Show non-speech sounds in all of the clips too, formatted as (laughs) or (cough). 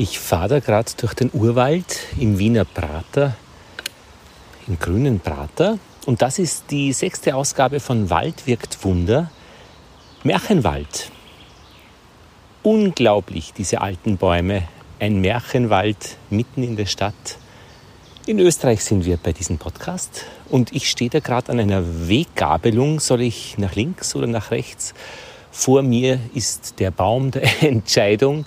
Ich fahre da gerade durch den Urwald im Wiener Prater, im grünen Prater. Und das ist die sechste Ausgabe von Wald wirkt Wunder. Märchenwald. Unglaublich, diese alten Bäume. Ein Märchenwald mitten in der Stadt. In Österreich sind wir bei diesem Podcast und ich stehe da gerade an einer Weggabelung. Soll ich nach links oder nach rechts? Vor mir ist der Baum der (laughs) Entscheidung.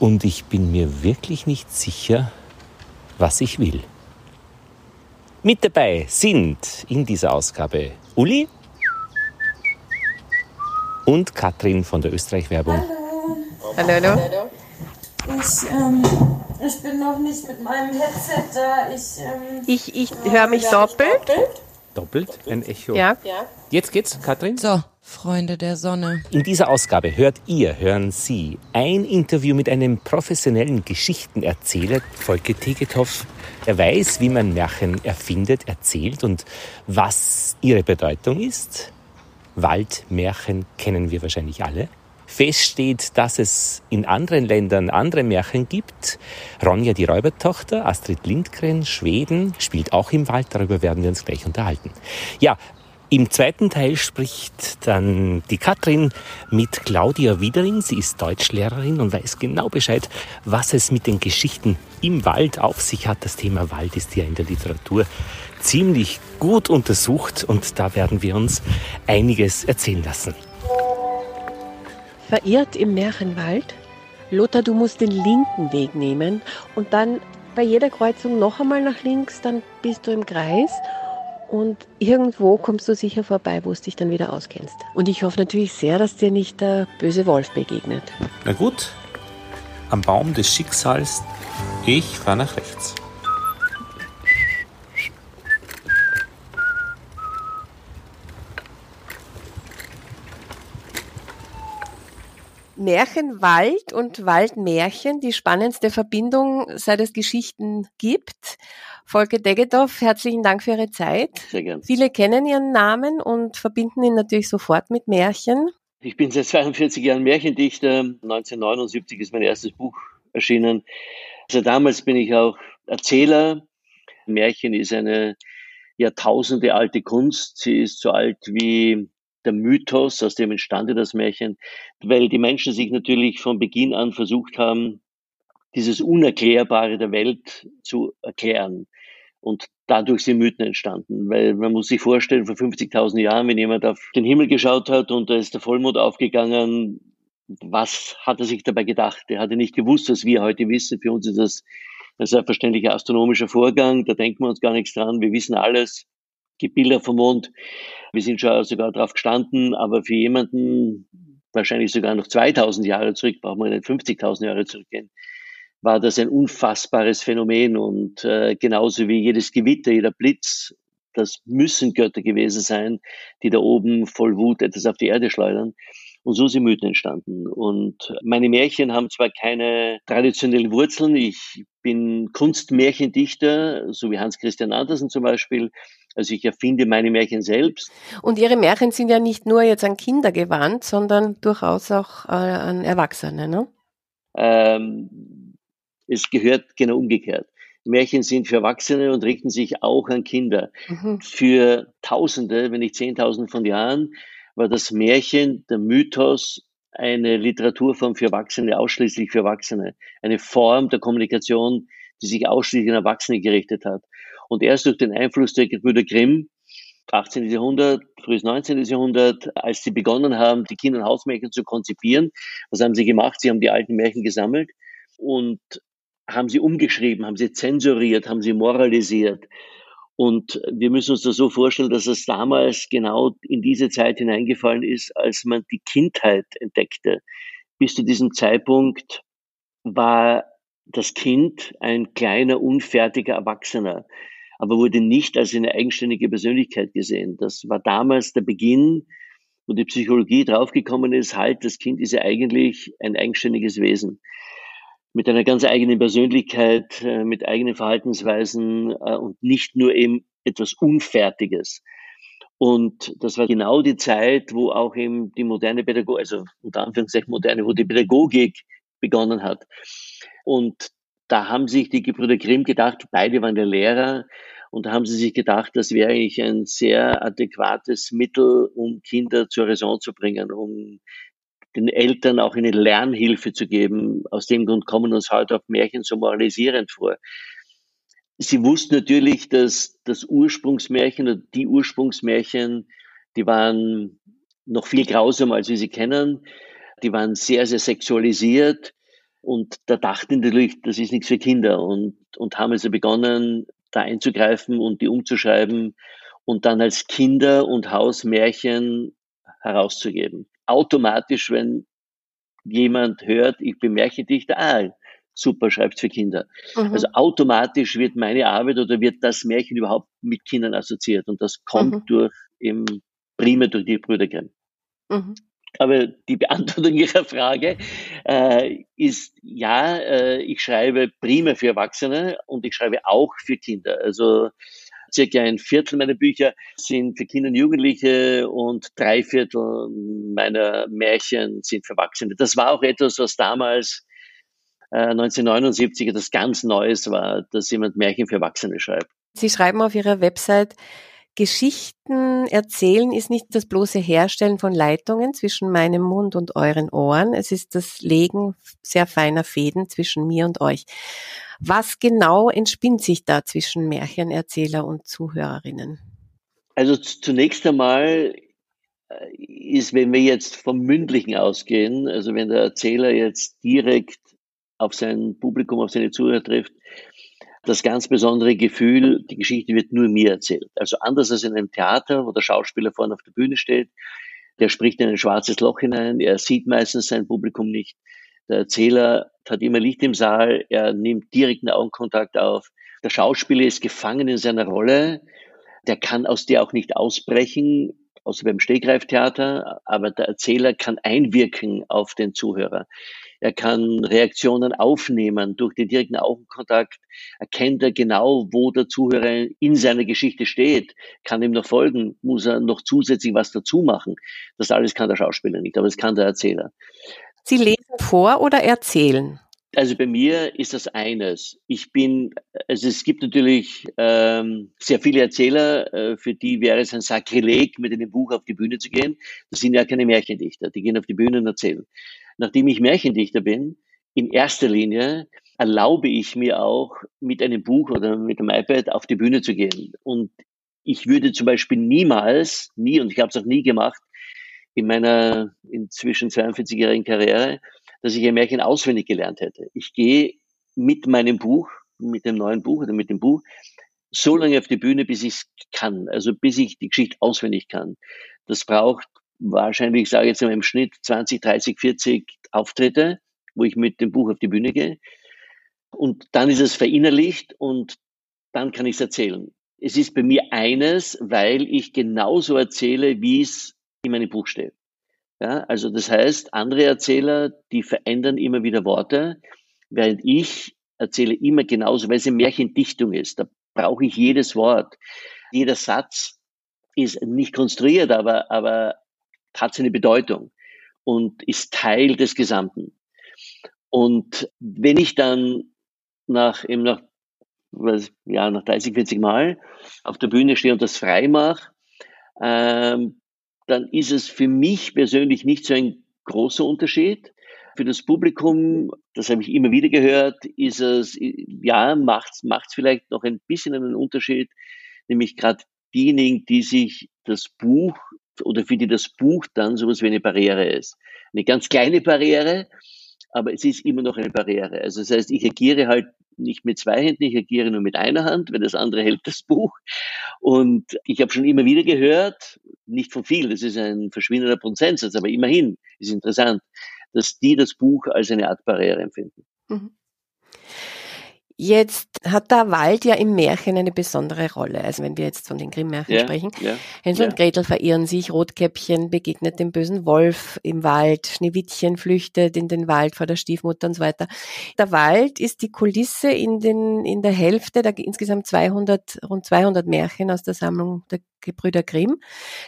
Und ich bin mir wirklich nicht sicher, was ich will. Mit dabei sind in dieser Ausgabe Uli und Katrin von der Österreich-Werbung. Hallo. Hallo, hallo. Ich, ähm, ich bin noch nicht mit meinem Headset da. Ich, ähm, ich, ich höre mich doppelt. doppelt. Doppelt? Ein Echo. Ja. Jetzt geht's, Katrin? So, Freunde der Sonne. In dieser Ausgabe hört ihr, hören Sie ein Interview mit einem professionellen Geschichtenerzähler, Volke Tegetow. Er weiß, wie man Märchen erfindet, erzählt und was ihre Bedeutung ist. Waldmärchen kennen wir wahrscheinlich alle. Fest steht, dass es in anderen Ländern andere Märchen gibt. Ronja die Räubertochter, Astrid Lindgren, Schweden, spielt auch im Wald. Darüber werden wir uns gleich unterhalten. Ja, im zweiten Teil spricht dann die Katrin mit Claudia Wiedering. Sie ist Deutschlehrerin und weiß genau Bescheid, was es mit den Geschichten im Wald auf sich hat. Das Thema Wald ist ja in der Literatur ziemlich gut untersucht und da werden wir uns einiges erzählen lassen. Verirrt im Märchenwald? Lothar, du musst den linken Weg nehmen und dann bei jeder Kreuzung noch einmal nach links, dann bist du im Kreis und irgendwo kommst du sicher vorbei, wo du dich dann wieder auskennst. Und ich hoffe natürlich sehr, dass dir nicht der böse Wolf begegnet. Na gut, am Baum des Schicksals, ich fahre nach rechts. Märchenwald und Waldmärchen, die spannendste Verbindung, seit es Geschichten gibt. Volker Degetow, herzlichen Dank für Ihre Zeit. Sehr gern. Viele kennen Ihren Namen und verbinden ihn natürlich sofort mit Märchen. Ich bin seit 42 Jahren Märchendichter. 1979 ist mein erstes Buch erschienen. Also damals bin ich auch Erzähler. Märchen ist eine Jahrtausende alte Kunst. Sie ist so alt wie der Mythos, aus dem entstande das Märchen, weil die Menschen sich natürlich von Beginn an versucht haben, dieses Unerklärbare der Welt zu erklären. Und dadurch sind Mythen entstanden. Weil man muss sich vorstellen, vor 50.000 Jahren, wenn jemand auf den Himmel geschaut hat und da ist der Vollmond aufgegangen, was hat er sich dabei gedacht? Er hatte nicht gewusst, was wir heute wissen. Für uns ist das ein selbstverständlicher astronomischer Vorgang. Da denken wir uns gar nichts dran. Wir wissen alles. Gibt Bilder vom Mond. Wir sind schon sogar drauf gestanden. Aber für jemanden, wahrscheinlich sogar noch 2000 Jahre zurück, brauchen wir nicht 50.000 Jahre zurückgehen, war das ein unfassbares Phänomen und äh, genauso wie jedes Gewitter, jeder Blitz, das müssen Götter gewesen sein, die da oben voll Wut etwas auf die Erde schleudern. Und so sind Mythen entstanden. Und meine Märchen haben zwar keine traditionellen Wurzeln. Ich bin Kunstmärchendichter, so wie Hans Christian Andersen zum Beispiel. Also ich erfinde meine Märchen selbst. Und Ihre Märchen sind ja nicht nur jetzt an Kinder gewandt, sondern durchaus auch äh, an Erwachsene, ne? Ähm, es gehört genau umgekehrt. Märchen sind für Erwachsene und richten sich auch an Kinder. Mhm. Für Tausende, wenn nicht Zehntausende von Jahren, war das Märchen, der Mythos, eine Literaturform für Erwachsene, ausschließlich für Erwachsene. Eine Form der Kommunikation, die sich ausschließlich an Erwachsene gerichtet hat. Und erst durch den Einfluss der Gebrüder Grimm, 18. Jahrhundert, frühes 19. Jahrhundert, als sie begonnen haben, die Kinder- und Hausmärchen zu konzipieren, was haben sie gemacht? Sie haben die alten Märchen gesammelt und haben sie umgeschrieben, haben sie zensuriert, haben sie moralisiert. Und wir müssen uns das so vorstellen, dass es damals genau in diese Zeit hineingefallen ist, als man die Kindheit entdeckte. Bis zu diesem Zeitpunkt war das Kind ein kleiner, unfertiger Erwachsener, aber wurde nicht als eine eigenständige Persönlichkeit gesehen. Das war damals der Beginn, wo die Psychologie draufgekommen ist, halt, das Kind ist ja eigentlich ein eigenständiges Wesen mit einer ganz eigenen Persönlichkeit, äh, mit eigenen Verhaltensweisen äh, und nicht nur eben etwas Unfertiges. Und das war genau die Zeit, wo auch eben die moderne Pädagogik, also unter Anführungszeichen moderne, wo die Pädagogik begonnen hat. Und da haben sich die Gebrüder Grimm gedacht, beide waren ja Lehrer, und da haben sie sich gedacht, das wäre eigentlich ein sehr adäquates Mittel, um Kinder zur Raison zu bringen, um den Eltern auch eine Lernhilfe zu geben. Aus dem Grund kommen uns heute auch Märchen so moralisierend vor. Sie wussten natürlich, dass das Ursprungsmärchen oder die Ursprungsmärchen, die waren noch viel grausamer, als wir sie kennen. Die waren sehr, sehr sexualisiert. Und da dachten natürlich, das ist nichts für Kinder und, und haben also begonnen, da einzugreifen und die umzuschreiben und dann als Kinder- und Hausmärchen herauszugeben. Automatisch, wenn jemand hört, ich bin Märchendichter, ah, super, schreibt für Kinder. Mhm. Also automatisch wird meine Arbeit oder wird das Märchen überhaupt mit Kindern assoziiert und das kommt mhm. durch im Prime durch die Brüder Grimm. Mhm. Aber die Beantwortung Ihrer Frage äh, ist ja, äh, ich schreibe prima für Erwachsene und ich schreibe auch für Kinder. Also circa ein Viertel meiner Bücher sind für Kinder und Jugendliche und drei Viertel meiner Märchen sind für Erwachsene. Das war auch etwas, was damals äh, 1979 etwas ganz Neues war, dass jemand Märchen für Erwachsene schreibt. Sie schreiben auf Ihrer Website, Geschichten erzählen ist nicht das bloße Herstellen von Leitungen zwischen meinem Mund und euren Ohren. Es ist das Legen sehr feiner Fäden zwischen mir und euch. Was genau entspinnt sich da zwischen Märchenerzähler und Zuhörerinnen? Also zunächst einmal äh, ist, wenn wir jetzt vom Mündlichen ausgehen, also wenn der Erzähler jetzt direkt auf sein Publikum, auf seine Zuhörer trifft, das ganz besondere Gefühl, die Geschichte wird nur mir erzählt. Also anders als in einem Theater, wo der Schauspieler vorne auf der Bühne steht, der spricht in ein schwarzes Loch hinein, er sieht meistens sein Publikum nicht. Der Erzähler hat immer Licht im Saal, er nimmt direkten Augenkontakt auf. Der Schauspieler ist gefangen in seiner Rolle, der kann aus der auch nicht ausbrechen, außer beim Stegreiftheater, aber der Erzähler kann einwirken auf den Zuhörer. Er kann Reaktionen aufnehmen. Durch den direkten Augenkontakt erkennt er genau, wo der Zuhörer in seiner Geschichte steht, kann ihm noch folgen, muss er noch zusätzlich was dazu machen. Das alles kann der Schauspieler nicht, aber das kann der Erzähler. Sie lesen vor oder erzählen? Also bei mir ist das eines. Ich bin, also es gibt natürlich ähm, sehr viele Erzähler, äh, für die wäre es ein Sakrileg, mit einem Buch auf die Bühne zu gehen. Das sind ja keine Märchendichter, die gehen auf die Bühne und erzählen nachdem ich Märchendichter bin, in erster Linie erlaube ich mir auch, mit einem Buch oder mit einem iPad auf die Bühne zu gehen. Und ich würde zum Beispiel niemals, nie, und ich habe es auch nie gemacht, in meiner inzwischen 42-jährigen Karriere, dass ich ein Märchen auswendig gelernt hätte. Ich gehe mit meinem Buch, mit dem neuen Buch oder mit dem Buch, so lange auf die Bühne, bis ich es kann, also bis ich die Geschichte auswendig kann. Das braucht wahrscheinlich, ich sage jetzt mal im Schnitt 20, 30, 40 Auftritte, wo ich mit dem Buch auf die Bühne gehe. Und dann ist es verinnerlicht und dann kann ich es erzählen. Es ist bei mir eines, weil ich genauso erzähle, wie es in meinem Buch steht. Ja, also das heißt, andere Erzähler, die verändern immer wieder Worte, während ich erzähle immer genauso, weil es eine Märchendichtung ist. Da brauche ich jedes Wort. Jeder Satz ist nicht konstruiert, aber, aber hat seine Bedeutung und ist Teil des Gesamten. Und wenn ich dann nach, eben nach, was, ja, nach 30, 40 Mal auf der Bühne stehe und das frei mache, ähm, dann ist es für mich persönlich nicht so ein großer Unterschied. Für das Publikum, das habe ich immer wieder gehört, ist es, ja, macht es vielleicht noch ein bisschen einen Unterschied, nämlich gerade diejenigen, die sich das Buch oder für die das Buch dann sowas wie eine Barriere ist. Eine ganz kleine Barriere, aber es ist immer noch eine Barriere. Also das heißt, ich agiere halt nicht mit zwei Händen, ich agiere nur mit einer Hand, weil das andere hält das Buch. Und ich habe schon immer wieder gehört, nicht von viel, das ist ein verschwindender Prozentsatz, aber immerhin ist interessant, dass die das Buch als eine Art Barriere empfinden. Mhm. Jetzt hat der Wald ja im Märchen eine besondere Rolle. Also wenn wir jetzt von den Grimm-Märchen ja, sprechen. Ja, Hänsel ja. und Gretel verirren sich, Rotkäppchen begegnet dem bösen Wolf im Wald, Schneewittchen flüchtet in den Wald vor der Stiefmutter und so weiter. Der Wald ist die Kulisse in, den, in der Hälfte der insgesamt 200, rund 200 Märchen aus der Sammlung der Gebrüder Grimm.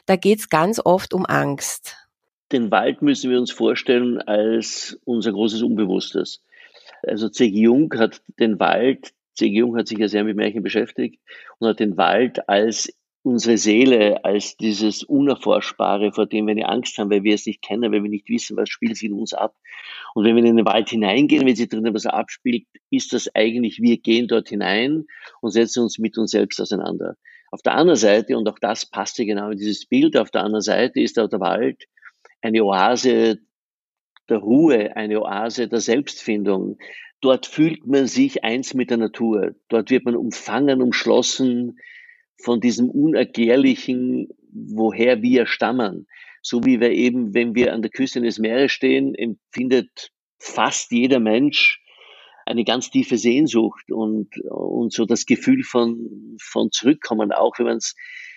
Da geht's ganz oft um Angst. Den Wald müssen wir uns vorstellen als unser großes Unbewusstes. Also C.G. Jung hat den Wald, C.G. Jung hat sich ja sehr mit Märchen beschäftigt und hat den Wald als unsere Seele, als dieses Unerforschbare, vor dem wir eine Angst haben, weil wir es nicht kennen, weil wir nicht wissen, was spielt sich in uns ab. Und wenn wir in den Wald hineingehen, wenn sich drinnen was abspielt, ist das eigentlich, wir gehen dort hinein und setzen uns mit uns selbst auseinander. Auf der anderen Seite, und auch das passte genau in dieses Bild, auf der anderen Seite ist auch der Wald eine Oase der Ruhe, eine Oase der Selbstfindung. Dort fühlt man sich eins mit der Natur. Dort wird man umfangen, umschlossen von diesem Unerklärlichen, woher wir stammen. So wie wir eben, wenn wir an der Küste des Meeres stehen, empfindet fast jeder Mensch eine ganz tiefe Sehnsucht und, und so das Gefühl von, von Zurückkommen, auch wenn man es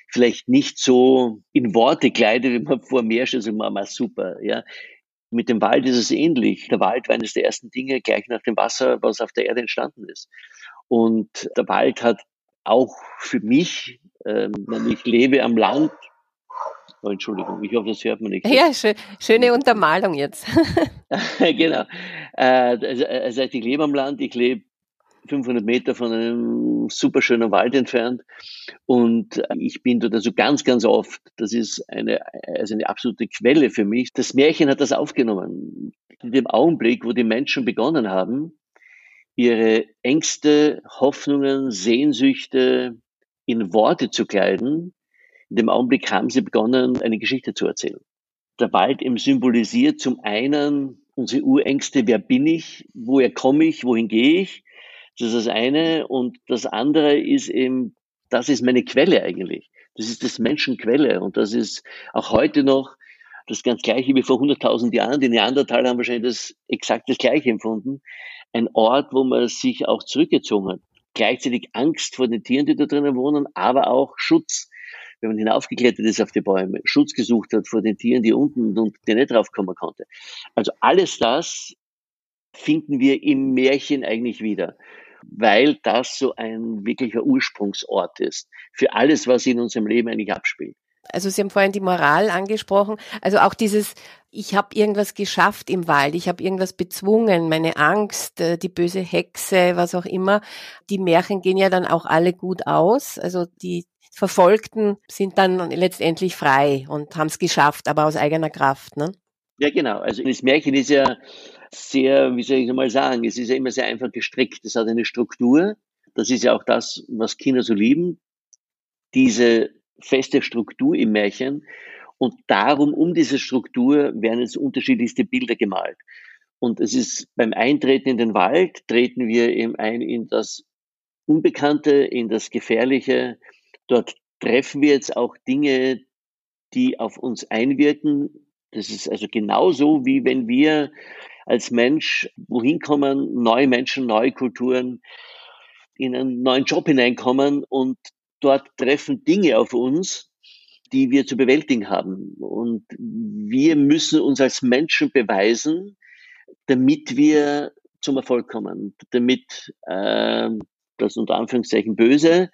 vielleicht nicht so in Worte kleidet, wenn man vor Meer steht, so, Mama, super, ja. Mit dem Wald ist es ähnlich. Der Wald war eines der ersten Dinge gleich nach dem Wasser, was auf der Erde entstanden ist. Und der Wald hat auch für mich, ähm, wenn ich lebe am Land, oh, Entschuldigung, ich hoffe, das hört man nicht. Ja, schön, schöne Untermalung jetzt. (laughs) genau. Äh, also, also ich lebe am Land, ich lebe 500 Meter von einem super schönen Wald entfernt und ich bin dort also ganz, ganz oft. Das ist eine, also eine absolute Quelle für mich. Das Märchen hat das aufgenommen. In dem Augenblick, wo die Menschen begonnen haben, ihre Ängste, Hoffnungen, Sehnsüchte in Worte zu kleiden, in dem Augenblick haben sie begonnen, eine Geschichte zu erzählen. Der Wald eben symbolisiert zum einen unsere Urängste, wer bin ich, woher komme ich, wohin gehe ich. Das ist das eine. Und das andere ist eben, das ist meine Quelle eigentlich. Das ist das Menschenquelle. Und das ist auch heute noch das ganz Gleiche wie vor 100.000 Jahren. Die Neandertaler haben wahrscheinlich das exakt das Gleiche empfunden ein Ort, wo man sich auch zurückgezogen hat. Gleichzeitig Angst vor den Tieren, die da drinnen wohnen, aber auch Schutz. Wenn man hinaufgeklettert ist auf die Bäume, Schutz gesucht hat vor den Tieren, die unten und die nicht draufkommen konnte. Also alles das finden wir im Märchen eigentlich wieder, weil das so ein wirklicher Ursprungsort ist für alles, was in unserem Leben eigentlich abspielt. Also Sie haben vorhin die Moral angesprochen. Also auch dieses, ich habe irgendwas geschafft im Wald, ich habe irgendwas bezwungen, meine Angst, äh, die böse Hexe, was auch immer. Die Märchen gehen ja dann auch alle gut aus. Also die Verfolgten sind dann letztendlich frei und haben es geschafft, aber aus eigener Kraft. Ne? Ja, genau. Also das Märchen ist ja sehr, wie soll ich mal sagen, es ist ja immer sehr einfach gestrickt. Es hat eine Struktur. Das ist ja auch das, was Kinder so lieben. Diese feste Struktur im Märchen. Und darum, um diese Struktur, werden jetzt unterschiedlichste Bilder gemalt. Und es ist beim Eintreten in den Wald, treten wir eben ein in das Unbekannte, in das Gefährliche. Dort treffen wir jetzt auch Dinge, die auf uns einwirken. Das ist also genauso, wie wenn wir als Mensch wohin kommen, neue Menschen, neue Kulturen, in einen neuen Job hineinkommen und dort treffen Dinge auf uns, die wir zu bewältigen haben. Und wir müssen uns als Menschen beweisen, damit wir zum Erfolg kommen, damit äh, das unter Anführungszeichen Böse,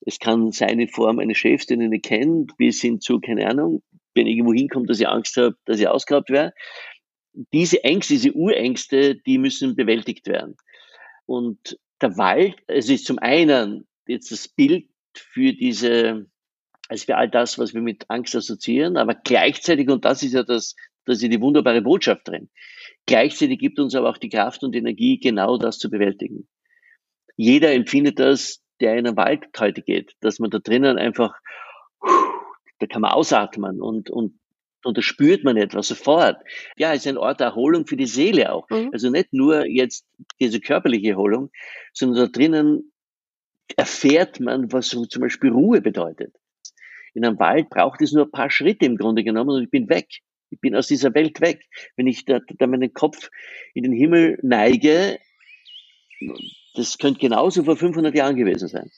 es kann sein in Form eines Chefs, den ich kenne, bis hin zu, keine Ahnung, wenn ich irgendwo hinkomme, dass ich Angst habe, dass ich ausgehabt werde. Diese Ängste, diese Urängste, die müssen bewältigt werden. Und der Wald, es ist zum einen jetzt das Bild für diese, also für all das, was wir mit Angst assoziieren, aber gleichzeitig, und das ist ja das, das ist ja die wunderbare Botschaft drin, gleichzeitig gibt uns aber auch die Kraft und Energie, genau das zu bewältigen. Jeder empfindet das, der in den Wald heute geht, dass man da drinnen einfach, da kann man ausatmen und, und und da spürt man etwas sofort. Ja, es ist ein Ort der Erholung für die Seele auch. Mhm. Also nicht nur jetzt diese körperliche Erholung, sondern da drinnen erfährt man, was so zum Beispiel Ruhe bedeutet. In einem Wald braucht es nur ein paar Schritte im Grunde genommen und ich bin weg. Ich bin aus dieser Welt weg. Wenn ich da, da meinen Kopf in den Himmel neige, das könnte genauso vor 500 Jahren gewesen sein.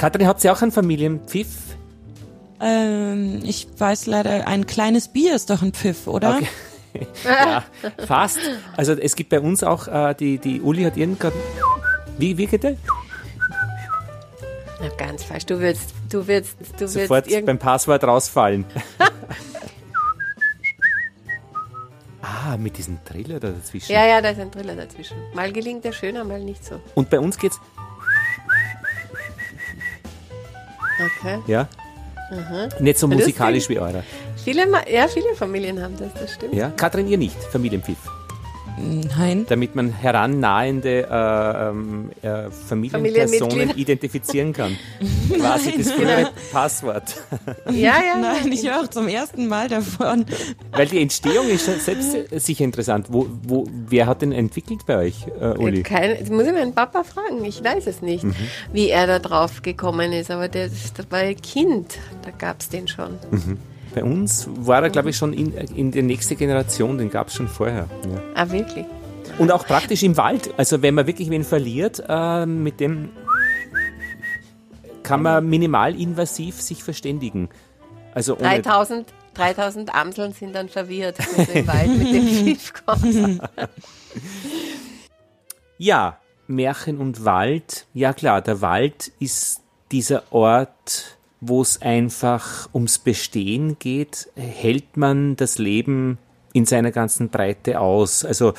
Katrin, habt ihr auch einen Familienpfiff? Ähm, ich weiß leider, ein kleines Bier ist doch ein Pfiff, oder? Okay. (laughs) ja, fast. Also es gibt bei uns auch, äh, die, die Uli hat irgendwann. Wie, wie geht der? Na, ganz falsch. Du willst, du willst, du Sofort willst beim Passwort rausfallen. (laughs) ah, mit diesem Triller da dazwischen. Ja, ja, da ist ein Driller dazwischen. Mal gelingt der schöner, mal nicht so. Und bei uns geht's, Okay. ja, nicht so Mhm. Das musikalisch wie eurer. Viele, Ma- ja, viele Familien haben das, das stimmt. Ja, Katrin, ihr nicht, Familienpfiff. Nein. Damit man herannahende äh, ähm, äh, Familienpersonen identifizieren kann. (laughs) Quasi das frühere Passwort. Ja, ja. (laughs) Nein, ich höre auch zum ersten Mal davon. Weil die Entstehung ist schon selbst äh, sicher interessant. Wo, wo, wer hat den entwickelt bei euch, äh, Uli? Kein, jetzt muss ich meinen Papa fragen, ich weiß es nicht, Mhm. wie er da drauf gekommen ist, aber der, das war ein Kind, da gab es den schon. Bei uns war er, glaube ich, schon in, in der nächsten Generation, den gab es schon vorher. Ja. Ah, wirklich? Und auch praktisch im Wald. Also wenn man wirklich wen verliert, äh, mit dem kann man minimalinvasiv sich verständigen. Also ohne, 3000, 3000 Amseln sind dann verwirrt, wenn du im Wald mit dem (laughs) Schiff kommst. Ja, Märchen und Wald. Ja klar, der Wald ist dieser Ort, wo es einfach ums Bestehen geht. Hält man das Leben in seiner ganzen Breite aus? Also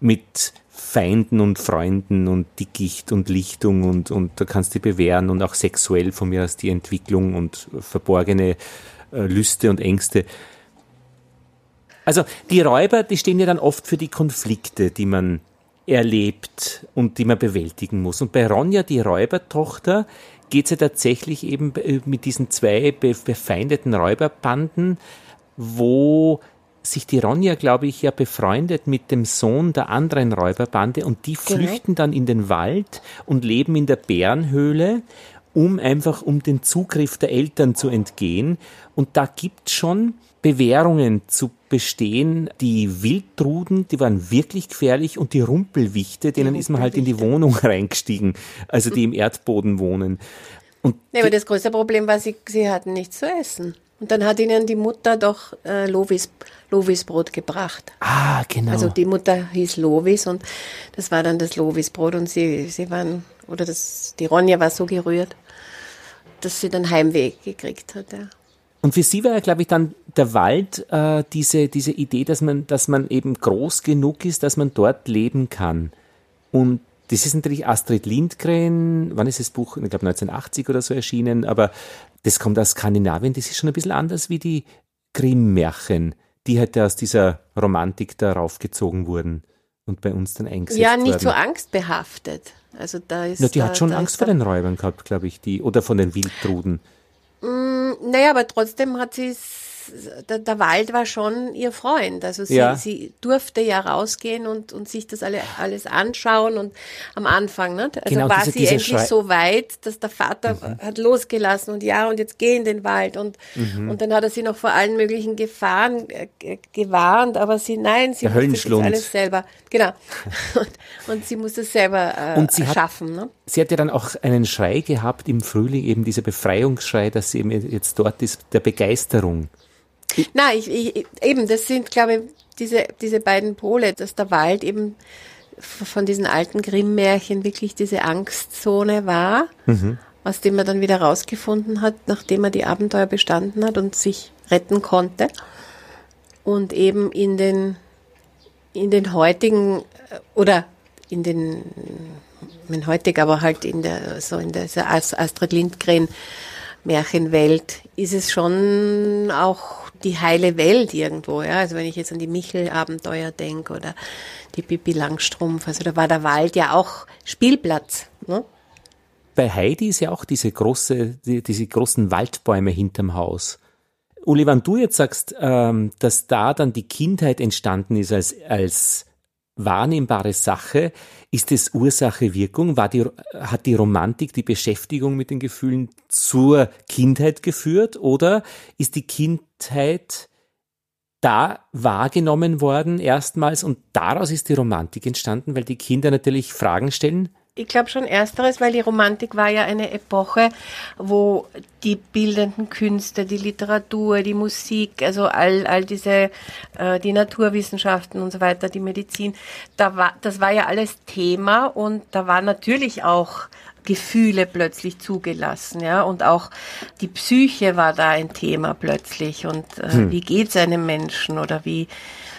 mit Feinden und Freunden und Dickicht und Lichtung und, und da kannst du dich bewähren und auch sexuell von mir aus die Entwicklung und verborgene äh, Lüste und Ängste. Also die Räuber, die stehen ja dann oft für die Konflikte, die man erlebt und die man bewältigen muss. Und bei Ronja, die Räubertochter, geht es ja tatsächlich eben äh, mit diesen zwei be- befeindeten Räuberbanden, wo sich die Ronja, glaube ich, ja befreundet mit dem Sohn der anderen Räuberbande und die flüchten dann in den Wald und leben in der Bärenhöhle, um einfach um den Zugriff der Eltern zu entgehen. Und da gibt schon Bewährungen zu bestehen. Die Wildtruden, die waren wirklich gefährlich und die Rumpelwichte, denen ist man halt in die Wohnung reingestiegen, also die im Erdboden wohnen. Und Nee, aber das größte Problem war, sie, sie hatten nichts zu essen. Und dann hat ihnen die Mutter doch äh, Lovis, Lovisbrot gebracht. ah, genau. Also die Mutter hieß Lovis und das war dann das Lovisbrot und sie, sie waren, oder das, die Ronja war so gerührt, dass sie dann Heimweh gekriegt hat. Ja. Und für sie war ja, glaube ich, dann der Wald äh, diese, diese Idee, dass man, dass man eben groß genug ist, dass man dort leben kann. Und das ist natürlich Astrid Lindgren, wann ist das Buch? Ich glaube 1980 oder so erschienen, aber das kommt aus Skandinavien, das ist schon ein bisschen anders wie die Grimm-Märchen, die halt aus dieser Romantik da raufgezogen wurden und bei uns dann eingesetzt Ja, nicht so angstbehaftet. Also da ist. Ja, die da, hat schon Angst vor den Räubern gehabt, glaube ich, die, oder von den Wildtruden. Naja, aber trotzdem hat sie der, der Wald war schon ihr Freund. Also sie, Ja. sie durfte ja rausgehen und, und sich das alle, alles anschauen und am Anfang, ne? Also Genau, war diese- sie diese endlich Schrei- so weit, dass der Vater Mhm. hat losgelassen und ja, und jetzt geh in den Wald und, Mhm. und dann hat er sie noch vor allen möglichen Gefahren äh, ge- gewarnt, aber sie, nein, sie Der musste das Höllenschlund. alles selber, genau. (laughs) Und, und sie musste es selber äh, Und sie hat- schaffen, ne? Sie hat ja dann auch einen Schrei gehabt im Frühling, eben dieser Befreiungsschrei, dass sie eben jetzt dort ist, der Begeisterung. Na, ich, ich, eben, das sind, glaube ich, diese, diese beiden Pole, dass der Wald eben von diesen alten Grimm-Märchen wirklich diese Angstzone war, aus dem er dann wieder rausgefunden hat, nachdem er die Abenteuer bestanden hat und sich retten konnte. Und eben in den, in den heutigen, äh, oder in den, in heutig, aber halt in der, so in As- Astrid Lindgren Märchenwelt ist es schon auch die heile Welt irgendwo, ja. Also wenn ich jetzt an die Michel-Abenteuer denke oder die Pippi Langstrumpf, also da war der Wald ja auch Spielplatz, ne? Bei Heidi ist ja auch diese große, die, diese großen Waldbäume hinterm Haus. Uli, wenn du jetzt sagst, ähm, dass da dann die Kindheit entstanden ist als, als wahrnehmbare Sache, ist es Ursache-Wirkung? War die, hat die Romantik, die Beschäftigung mit den Gefühlen zur Kindheit geführt oder ist die Kindheit da wahrgenommen worden erstmals und daraus ist die Romantik entstanden, weil die Kinder natürlich Fragen stellen, Ich glaube schon ersteres, weil die Romantik war ja eine Epoche, wo die bildenden Künste, die Literatur, die Musik, also all, all diese, äh, die Naturwissenschaften und so weiter, die Medizin, da war, das war ja alles Thema und da war natürlich auch Gefühle plötzlich zugelassen, ja, und auch die Psyche war da ein Thema plötzlich und äh, hm. wie geht's einem Menschen oder wie,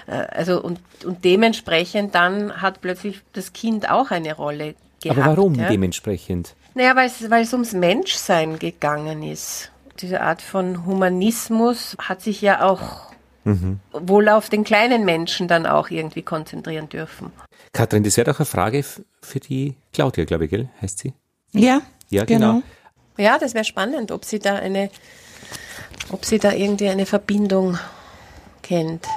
äh, also und, und dementsprechend dann hat plötzlich das Kind auch eine Rolle gehabt. Aber warum ja? dementsprechend? Naja, weil es, weil es ums Menschsein gegangen ist. Diese Art von Humanismus hat sich ja auch mhm. wohl auf den kleinen Menschen dann auch irgendwie konzentrieren dürfen. Kathrin, das wäre doch eine Frage für die Claudia, glaube ich, gell? Heißt sie? Ja. Ja, genau. genau. Ja, das wäre spannend, ob sie da eine, ob sie da irgendwie eine Verbindung kennt.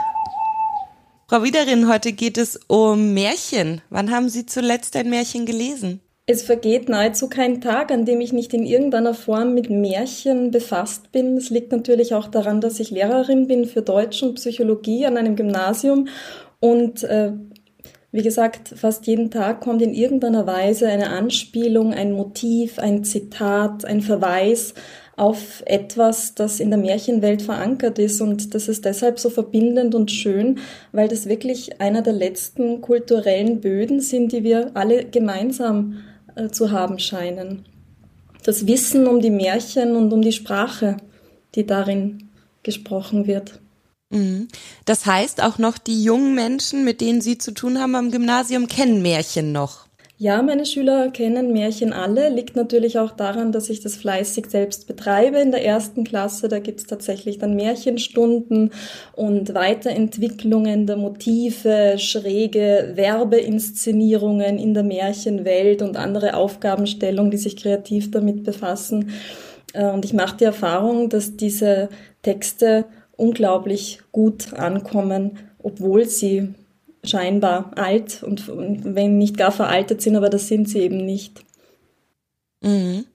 Frau Wiederin, heute geht es um Märchen. Wann haben Sie zuletzt ein Märchen gelesen? Es vergeht nahezu kein Tag, an dem ich nicht in irgendeiner Form mit Märchen befasst bin. Es liegt natürlich auch daran, dass ich Lehrerin bin für Deutsch und Psychologie an einem Gymnasium und äh, wie gesagt, fast jeden Tag kommt in irgendeiner Weise eine Anspielung, ein Motiv, ein Zitat, ein Verweis auf etwas, das in der Märchenwelt verankert ist. Und das ist deshalb so verbindend und schön, weil das wirklich einer der letzten kulturellen Böden sind, die wir alle gemeinsam äh, zu haben scheinen. Das Wissen um die Märchen und um die Sprache, die darin gesprochen wird. Mhm. Das heißt, auch noch die jungen Menschen, mit denen Sie zu tun haben am Gymnasium, kennen Märchen noch. Ja, meine Schüler kennen Märchen alle. Liegt natürlich auch daran, dass ich das fleißig selbst betreibe in der ersten Klasse. Da gibt's tatsächlich dann Märchenstunden und Weiterentwicklungen der Motive, schräge Werbeinszenierungen in der Märchenwelt und andere Aufgabenstellungen, die sich kreativ damit befassen. Äh, und ich mache die Erfahrung, dass diese Texte unglaublich gut ankommen, obwohl sie scheinbar alt und, und wenn nicht gar veraltet sind, aber das sind sie eben nicht. Mhm.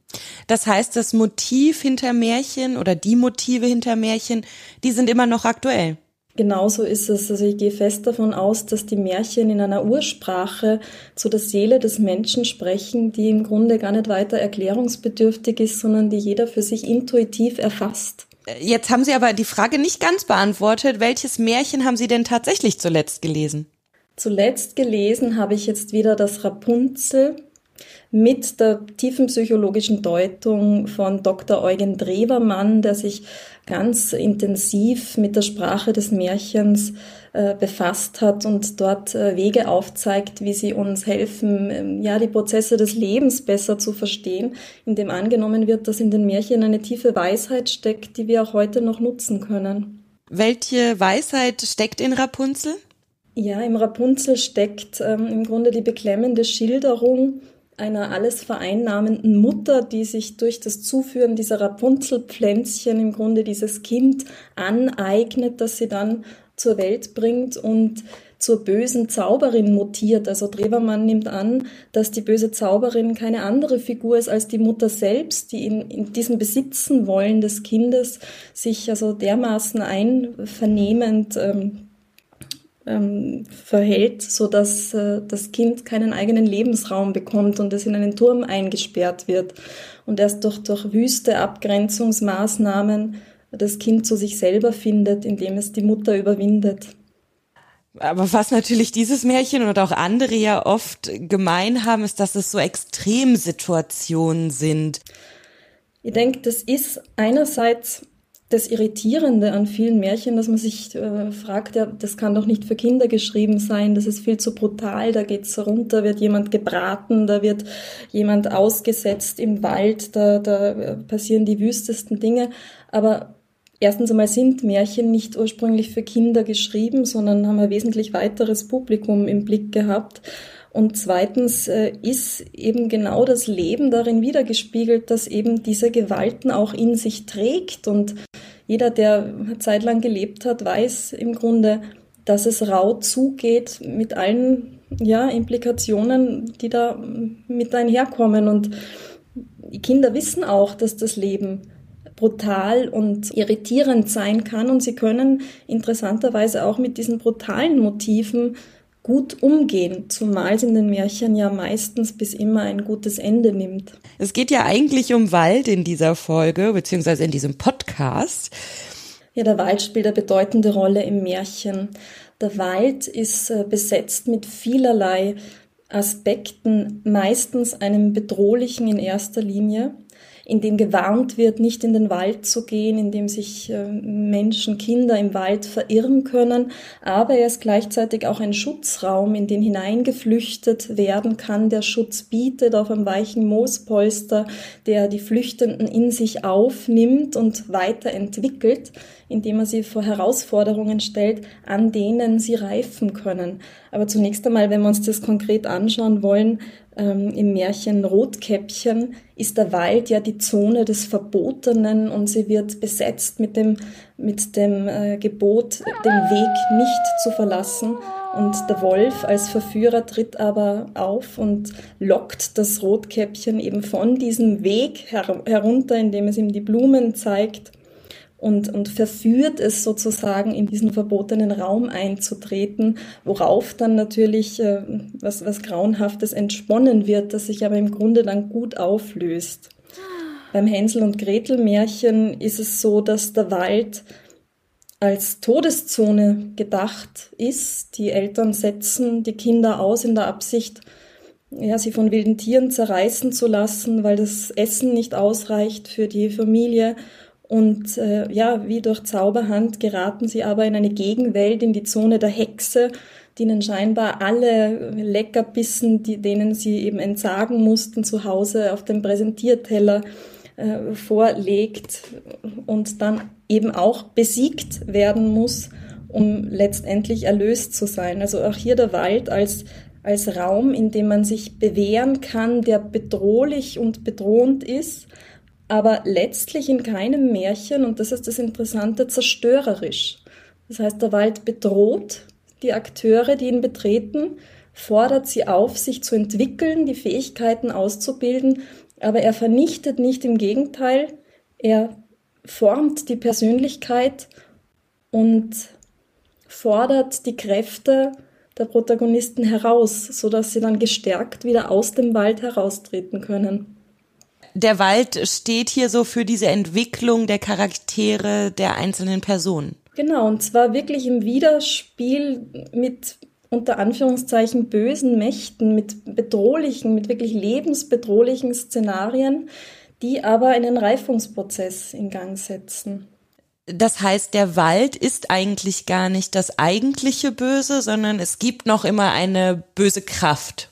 Das heißt, das Motiv hinter Märchen oder die Motive hinter Märchen, die sind immer noch aktuell. Genauso ist es. Also ich gehe fest davon aus, dass die Märchen in einer Ursprache zu der Seele des Menschen sprechen, die im Grunde gar nicht weiter erklärungsbedürftig ist, sondern die jeder für sich intuitiv erfasst. Jetzt haben Sie aber die Frage nicht ganz beantwortet. Welches Märchen haben Sie denn tatsächlich zuletzt gelesen? Zuletzt gelesen habe ich jetzt wieder das Rapunzel mit der tiefen psychologischen Deutung von Dr. Eugen Drewermann, der sich ganz intensiv mit der Sprache des Märchens äh, befasst hat und dort äh, Wege aufzeigt, wie sie uns helfen, ähm, ja, die Prozesse des Lebens besser zu verstehen, indem angenommen wird, dass in den Märchen eine tiefe Weisheit steckt, die wir auch heute noch nutzen können. Welche Weisheit steckt in Rapunzel? Ja, im Rapunzel steckt ähm, im Grunde die beklemmende Schilderung einer alles vereinnahmenden Mutter, die sich durch das Zuführen dieser Rapunzelpflänzchen im Grunde dieses Kind aneignet, das sie dann zur Welt bringt und zur bösen Zauberin mutiert. Also Drewermann nimmt an, dass die böse Zauberin keine andere Figur ist als die Mutter selbst, die in, in diesem Besitzen wollen des Kindes sich also dermaßen einvernehmend ähm, ähm, verhält, so dass äh, das Kind keinen eigenen Lebensraum bekommt und es in einen Turm eingesperrt wird und erst durch, durch wüste Abgrenzungsmaßnahmen das Kind zu sich selber findet, indem es die Mutter überwindet. Aber was natürlich dieses Märchen und auch andere ja oft gemein haben, ist, dass es so Extremsituationen sind. Ich denke, das ist einerseits das Irritierende an vielen Märchen, dass man sich äh, fragt, ja, das kann doch nicht für Kinder geschrieben sein, das ist viel zu brutal, da geht's runter, wird jemand gebraten, da wird jemand ausgesetzt im Wald, da, da äh, passieren die wüstesten Dinge. Aber erstens einmal sind Märchen nicht ursprünglich für Kinder geschrieben, sondern haben ein wesentlich weiteres Publikum im Blick gehabt. Und zweitens äh, ist eben genau das Leben darin wiedergespiegelt, dass eben diese Gewalten auch in sich trägt. Und jeder, der eine Zeit lang gelebt hat, weiß im Grunde, dass es rau zugeht mit allen ja, Implikationen, die da mit einherkommen. Und die Kinder wissen auch, dass das Leben brutal und irritierend sein kann und sie können interessanterweise auch mit diesen brutalen Motiven gut umgehen, zumal es in den Märchen ja meistens bis immer ein gutes Ende nimmt. Es geht ja eigentlich um Wald in dieser Folge, beziehungsweise in diesem Podcast. Ja, der Wald spielt eine bedeutende Rolle im Märchen. Der Wald ist äh, besetzt mit vielerlei Aspekten, meistens einem bedrohlichen in erster Linie in dem gewarnt wird, nicht in den Wald zu gehen, in dem sich äh, Menschen, Kinder im Wald verirren können. Aber er ist gleichzeitig auch ein Schutzraum, in den hineingeflüchtet werden kann, der Schutz bietet auf einem weichen Moospolster, der die Flüchtenden in sich aufnimmt und weiterentwickelt, indem er sie vor Herausforderungen stellt, an denen sie reifen können. Aber zunächst einmal, wenn wir uns das konkret anschauen wollen, ähm, im Märchen Rotkäppchen ist der Wald ja die Zone des Verbotenen und sie wird besetzt mit dem, mit dem äh, Gebot, den Weg nicht zu verlassen. Und der Wolf als Verführer tritt aber auf und lockt das Rotkäppchen eben von diesem Weg her herunter, indem es ihm die Blumen zeigt und, und verführt es sozusagen in diesen verbotenen Raum einzutreten, worauf dann natürlich äh, was, was Grauenhaftes entsponnen wird, das sich aber im Grunde dann gut auflöst. Beim Hänsel und Gretel Märchen ist es so, dass der Wald als Todeszone gedacht ist. Die Eltern setzen die Kinder aus in der Absicht, ja, sie von wilden Tieren zerreißen zu lassen, weil das Essen nicht ausreicht für die Familie und äh, ja, wie durch Zauberhand geraten sie aber in eine Gegenwelt, in die Zone der Hexe, die ihnen scheinbar alle Leckerbissen, die, denen sie eben entsagen mussten, zu Hause auf dem Präsentierteller äh, vorlegt und dann eben auch besiegt werden muss, um letztendlich erlöst zu sein. Also auch hier der Wald als als Raum, in dem man sich bewähren kann, der bedrohlich und bedrohend ist, aber letztlich in keinem Märchen, und das ist das Interessante, zerstörerisch. Das heißt, der Wald bedroht die Akteure, die ihn betreten, fordert sie auf, sich zu entwickeln, die Fähigkeiten auszubilden, aber er vernichtet nicht, im Gegenteil, er formt die Persönlichkeit und fordert die Kräfte der Protagonisten heraus, sodass sie dann gestärkt wieder aus dem Wald heraustreten können der Wald steht hier so für diese Entwicklung der Charaktere der einzelnen Personen. Genau, und zwar wirklich im Widerspiel mit unter Anführungszeichen bösen Mächten, mit bedrohlichen, mit wirklich lebensbedrohlichen Szenarien, die aber einen Reifungsprozess in Gang setzen. Das heißt, der Wald ist eigentlich gar nicht das eigentliche Böse, sondern es gibt noch immer eine böse Kraft.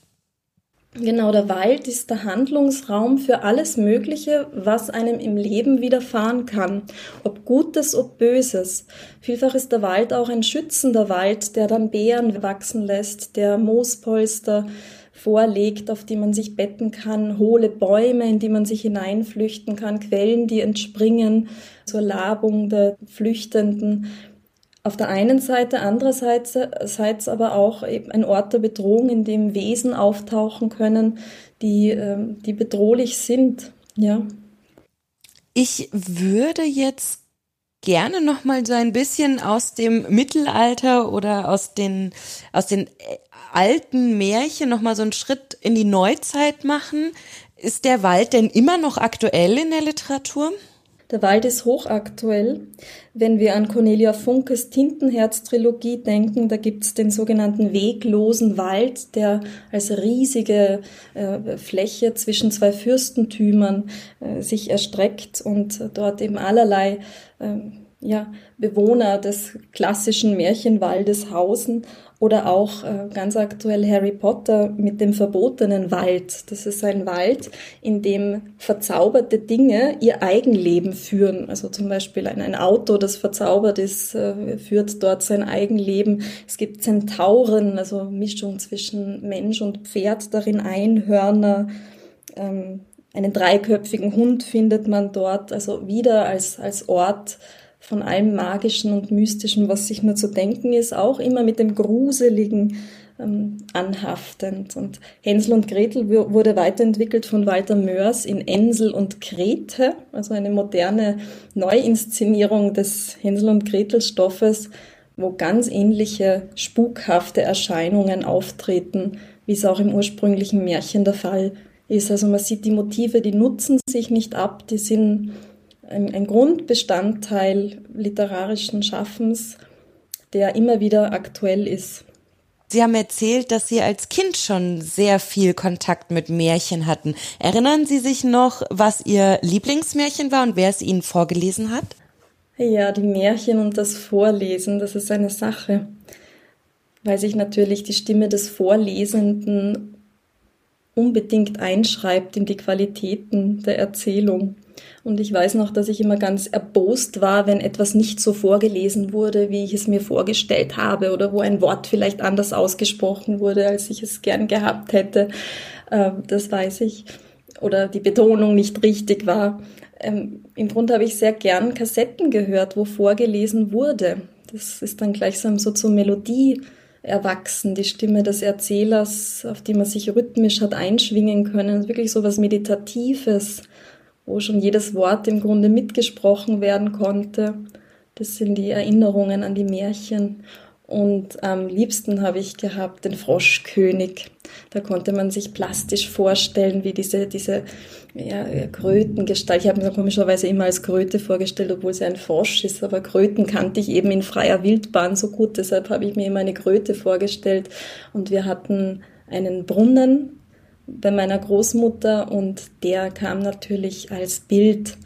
Genau, der Wald ist der Handlungsraum für alles Mögliche, was einem im Leben widerfahren kann. Ob Gutes, ob Böses. Vielfach ist der Wald auch ein schützender Wald, der dann Beeren wachsen lässt, der Moospolster vorlegt, auf die man sich betten kann, hohle Bäume, in die man sich hineinflüchten kann, Quellen, die entspringen zur Labung der Flüchtenden auf der einen Seite, andererseits aber auch ein Ort der Bedrohung, in dem Wesen auftauchen können, die, ähm, die bedrohlich sind. Ja. Ich würde jetzt gerne noch mal so ein bisschen aus dem Mittelalter oder aus den aus den äh, alten Märchen noch mal so einen Schritt in die Neuzeit machen. Ist der Wald denn immer noch aktuell in der Literatur? Der Wald ist hochaktuell. Wenn wir an Cornelia Funkes Tintenherz-Trilogie denken, da gibt's den sogenannten weglosen Wald, der als riesige äh, Fläche zwischen zwei Fürstentümern äh, sich erstreckt und dort eben allerlei äh, ja, Bewohner des klassischen Märchenwaldes hausen oder auch äh, ganz aktuell Harry Potter mit dem verbotenen Wald. Das ist ein Wald, in dem verzauberte Dinge ihr Eigenleben führen. Also zum Beispiel ein, Auto, das verzaubert ist, äh, führt dort sein Eigenleben. Es gibt Zentauren, also Mischung zwischen Mensch und Pferd, darin Einhörner. Ähm, einen dreiköpfigen Hund findet man dort, also wieder als, als Ort von allem Magischen und Mystischen, was sich nur zu denken ist, auch immer mit dem Gruseligen ähm, anhaftend. Und Hänsel und Gretel wurde weiterentwickelt von Walter Mörs in Ensel und Grete, also eine moderne Neuinszenierung des Hänsel und Gretel Stoffes, wo ganz ähnliche spukhafte Erscheinungen auftreten, wie es auch im ursprünglichen Märchen der Fall ist. Also man sieht die Motive, die nutzen sich nicht ab, die sind ein, ein Grundbestandteil literarischen Schaffens, der immer wieder aktuell ist. Sie haben erzählt, dass Sie als Kind schon sehr viel Kontakt mit Märchen hatten. Erinnern Sie sich noch, was Ihr Lieblingsmärchen war und wer es Ihnen vorgelesen hat? Ja, die Märchen und das Vorlesen, das ist eine Sache, weil sich natürlich die Stimme des Vorlesenden unbedingt einschreibt in die Qualitäten der Erzählung. Und ich weiß noch, dass ich immer ganz erbost war, wenn etwas nicht so vorgelesen wurde, wie ich es mir vorgestellt habe oder wo ein Wort vielleicht anders ausgesprochen wurde, als ich es gern gehabt hätte. Ähm, das weiß ich. Oder die Betonung nicht richtig war. Ähm, Im Grunde habe ich sehr gern Kassetten gehört, wo vorgelesen wurde. Das ist dann gleichsam so zur Melodie erwachsen, die Stimme des Erzählers, auf die man sich rhythmisch hat einschwingen können. Wirklich so was Meditatives wo schon jedes Wort im Grunde mitgesprochen werden konnte. Das sind die Erinnerungen an die Märchen. Und am liebsten habe ich gehabt den Froschkönig. Da konnte man sich plastisch vorstellen, wie diese, diese ja, Krötengestalt. Ich habe mir komischerweise immer als Kröte vorgestellt, obwohl sie ein Frosch ist. Aber Kröten kannte ich eben in freier Wildbahn so gut. Deshalb habe ich mir immer eine Kröte vorgestellt. Und wir hatten einen Brunnen bei meiner Großmutter und der kam natürlich als Bild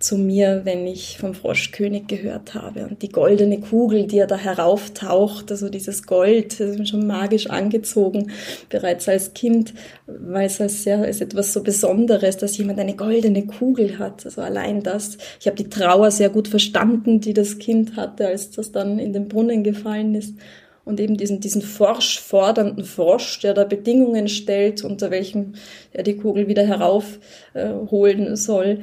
zu mir, wenn ich vom Froschkönig gehört habe. Und die goldene Kugel, die er da herauftaucht, also dieses Gold, das ist schon magisch angezogen, bereits als Kind, weil es als sehr, als etwas so Besonderes, dass jemand eine goldene Kugel hat. Also allein das. Ich habe die Trauer sehr gut verstanden, die das Kind hatte, als das dann in den Brunnen gefallen ist und eben diesen, diesen forsch fordernden Frosch, der da Bedingungen stellt, unter welchen er die Kugel wieder heraufholen äh, soll.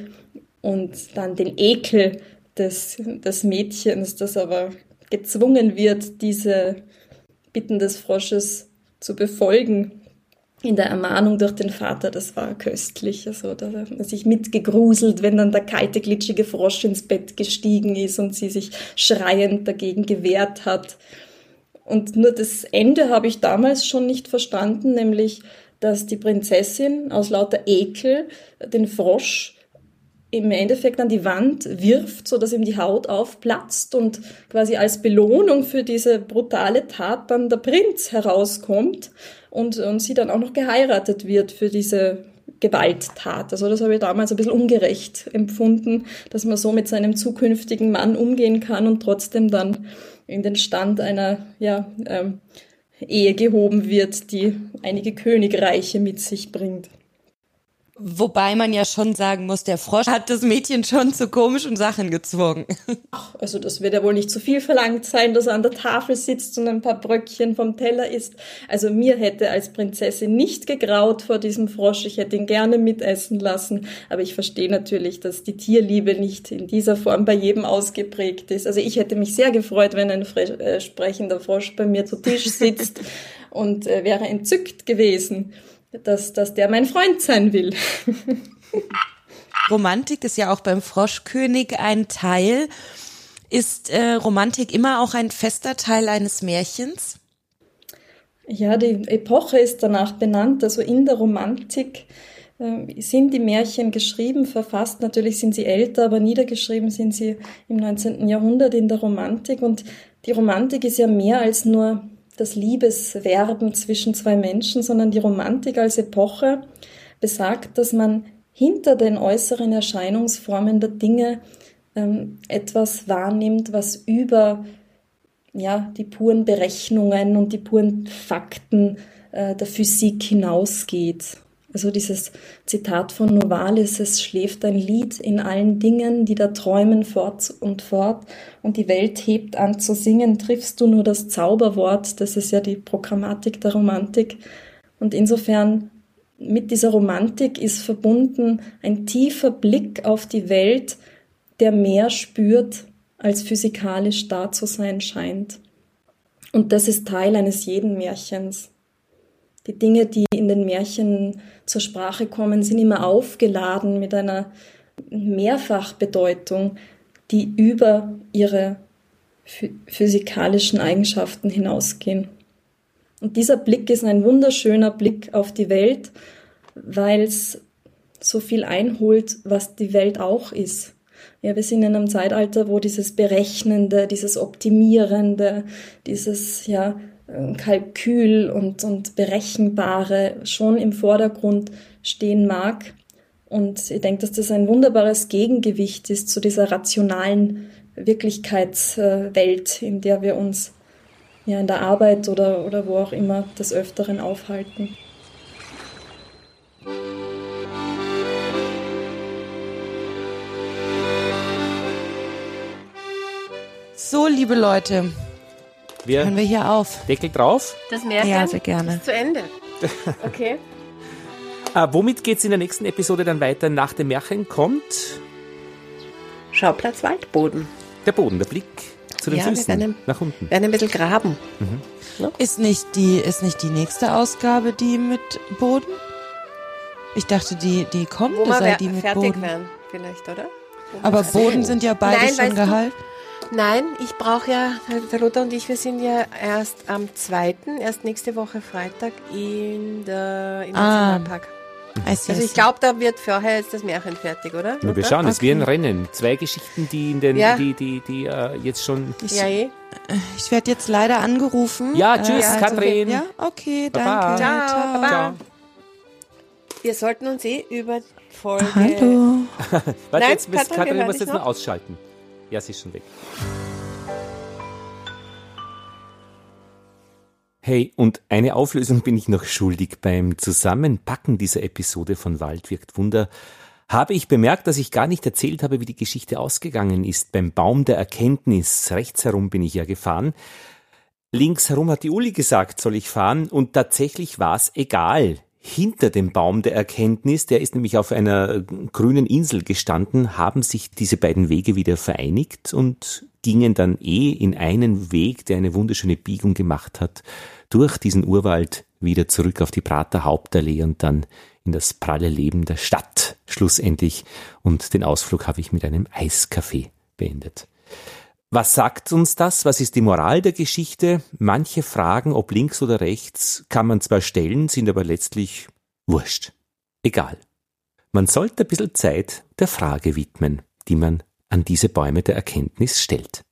Und dann den Ekel des, des Mädchens, das aber gezwungen wird, diese Bitten des Frosches zu befolgen. In der Ermahnung durch den Vater, das war köstlich. Also, da hat man sich mitgegruselt, wenn dann der kalte, glitschige Frosch ins Bett gestiegen ist und sie sich schreiend dagegen gewehrt hat. Und nur das Ende habe ich damals schon nicht verstanden, nämlich, dass die Prinzessin aus lauter Ekel den Frosch im Endeffekt an die Wand wirft, so dass ihm die Haut aufplatzt und quasi als Belohnung für diese brutale Tat dann der Prinz herauskommt und, und sie dann auch noch geheiratet wird für diese Gewalttat. Also das habe ich damals ein bisschen ungerecht empfunden, dass man so mit seinem zukünftigen Mann umgehen kann und trotzdem dann in den Stand einer ja, ähm, Ehe gehoben wird, die einige Königreiche mit sich bringt. Wobei man ja schon sagen muss, der Frosch hat das Mädchen schon zu komischen Sachen gezwungen. Ach, also das wird ja wohl nicht zu viel verlangt sein, dass er an der Tafel sitzt und ein paar Bröckchen vom Teller isst. Also mir hätte als Prinzessin nicht gegraut vor diesem Frosch. Ich hätte ihn gerne mitessen lassen. Aber ich verstehe natürlich, dass die Tierliebe nicht in dieser Form bei jedem ausgeprägt ist. Also ich hätte mich sehr gefreut, wenn ein äh, sprechender Frosch bei mir zu Tisch sitzt (laughs) und äh, wäre entzückt gewesen dass, dass der mein Freund sein will. Romantik ist ja auch beim Froschkönig ein Teil. Ist äh, Romantik immer auch ein fester Teil eines Märchens? Ja, die Epoche ist danach benannt. Also in der Romantik äh, sind die Märchen geschrieben, verfasst. Natürlich sind sie älter, aber niedergeschrieben sind sie im 19. Jahrhundert in der Romantik. Und die Romantik ist ja mehr als nur das Liebeswerben zwischen zwei Menschen, sondern die Romantik als Epoche besagt, dass man hinter den äußeren Erscheinungsformen der Dinge ähm, etwas wahrnimmt, was über ja, die puren Berechnungen und die puren Fakten äh, der Physik hinausgeht. Also dieses Zitat von Novalis, es schläft ein Lied in allen Dingen, die da träumen fort und fort und die Welt hebt an zu singen, triffst du nur das Zauberwort, das ist ja die Programmatik der Romantik. Und insofern mit dieser Romantik ist verbunden ein tiefer Blick auf die Welt, der mehr spürt, als physikalisch da zu sein scheint. Und das ist Teil eines jeden Märchens. Die Dinge, die in den Märchen zur Sprache kommen, sind immer aufgeladen mit einer Mehrfachbedeutung, die über ihre physikalischen Eigenschaften hinausgehen. Und dieser Blick ist ein wunderschöner Blick auf die Welt, weil es so viel einholt, was die Welt auch ist. Ja, wir sind in einem Zeitalter, wo dieses Berechnende, dieses Optimierende, dieses ja, Kalkül und, und Berechenbare schon im Vordergrund stehen mag. Und ich denke, dass das ein wunderbares Gegengewicht ist zu dieser rationalen Wirklichkeitswelt, in der wir uns ja in der Arbeit oder, oder wo auch immer des Öfteren aufhalten. So, liebe Leute, wir hören wir hier auf. Deckel drauf? Das Märchen ja, sehr gerne. ist zu Ende. (laughs) Okay. äh, womit geht es in der nächsten Episode dann weiter? Nach dem Märchen kommt Schauplatz Waldboden. Der Boden, der Blick zu den ja, Füßen, wir werden, nach unten. werden ein bisschen graben. Mhm. Ja? Ist, nicht die, ist nicht die nächste Ausgabe die mit Boden? Ich dachte, die, die kommende Wo sei die mit fertig Boden. werden, vielleicht, oder? Aber Boden sind ja beide Nein, schon gehalten. Nein, ich brauche ja, der Lothar und ich, wir sind ja erst am 2., erst nächste Woche Freitag in der, im Ah. Nationalpark. See, Also ich glaube, da wird vorher jetzt das Märchen fertig, oder? Ja, wir schauen, es ist wie ein Okay. Rennen. Zwei Geschichten, die in den, Ja. die, die, die äh, jetzt schon. Ich, Ja, eh. ich werde jetzt leider angerufen. Ja, tschüss, Ja, also, Katrin. Ja, okay, Baba. danke. Ciao, Baba. Ciao. Wir sollten uns eh über Folge... Hallo. (laughs) Warte, Nein, jetzt, Katrin, wir Katrin, hören muss dich jetzt noch. noch ausschalten. Ja, sie ist schon weg. Hey, und eine Auflösung bin ich noch schuldig. Beim Zusammenpacken dieser Episode von Wald wirkt Wunder habe ich bemerkt, dass ich gar nicht erzählt habe, wie die Geschichte ausgegangen ist. Beim Baum der Erkenntnis, rechts herum bin ich ja gefahren. Links herum hat die Uli gesagt, soll ich fahren, und tatsächlich war es egal. Hinter dem Baum der Erkenntnis, der ist nämlich auf einer äh, grünen Insel gestanden, haben sich diese beiden Wege wieder vereinigt und gingen dann eh in einen Weg, der eine wunderschöne Biegung gemacht hat, durch diesen Urwald wieder zurück auf die Prater Hauptallee und dann in das pralle Leben der Stadt schlussendlich. Und den Ausflug habe ich mit einem Eiskaffee beendet. Was sagt uns das? Was ist die Moral der Geschichte? Manche Fragen, ob links oder rechts, kann man zwar stellen, sind aber letztlich wurscht. Egal. Man sollte ein bisschen Zeit der Frage widmen, die man an diese Bäume der Erkenntnis stellt.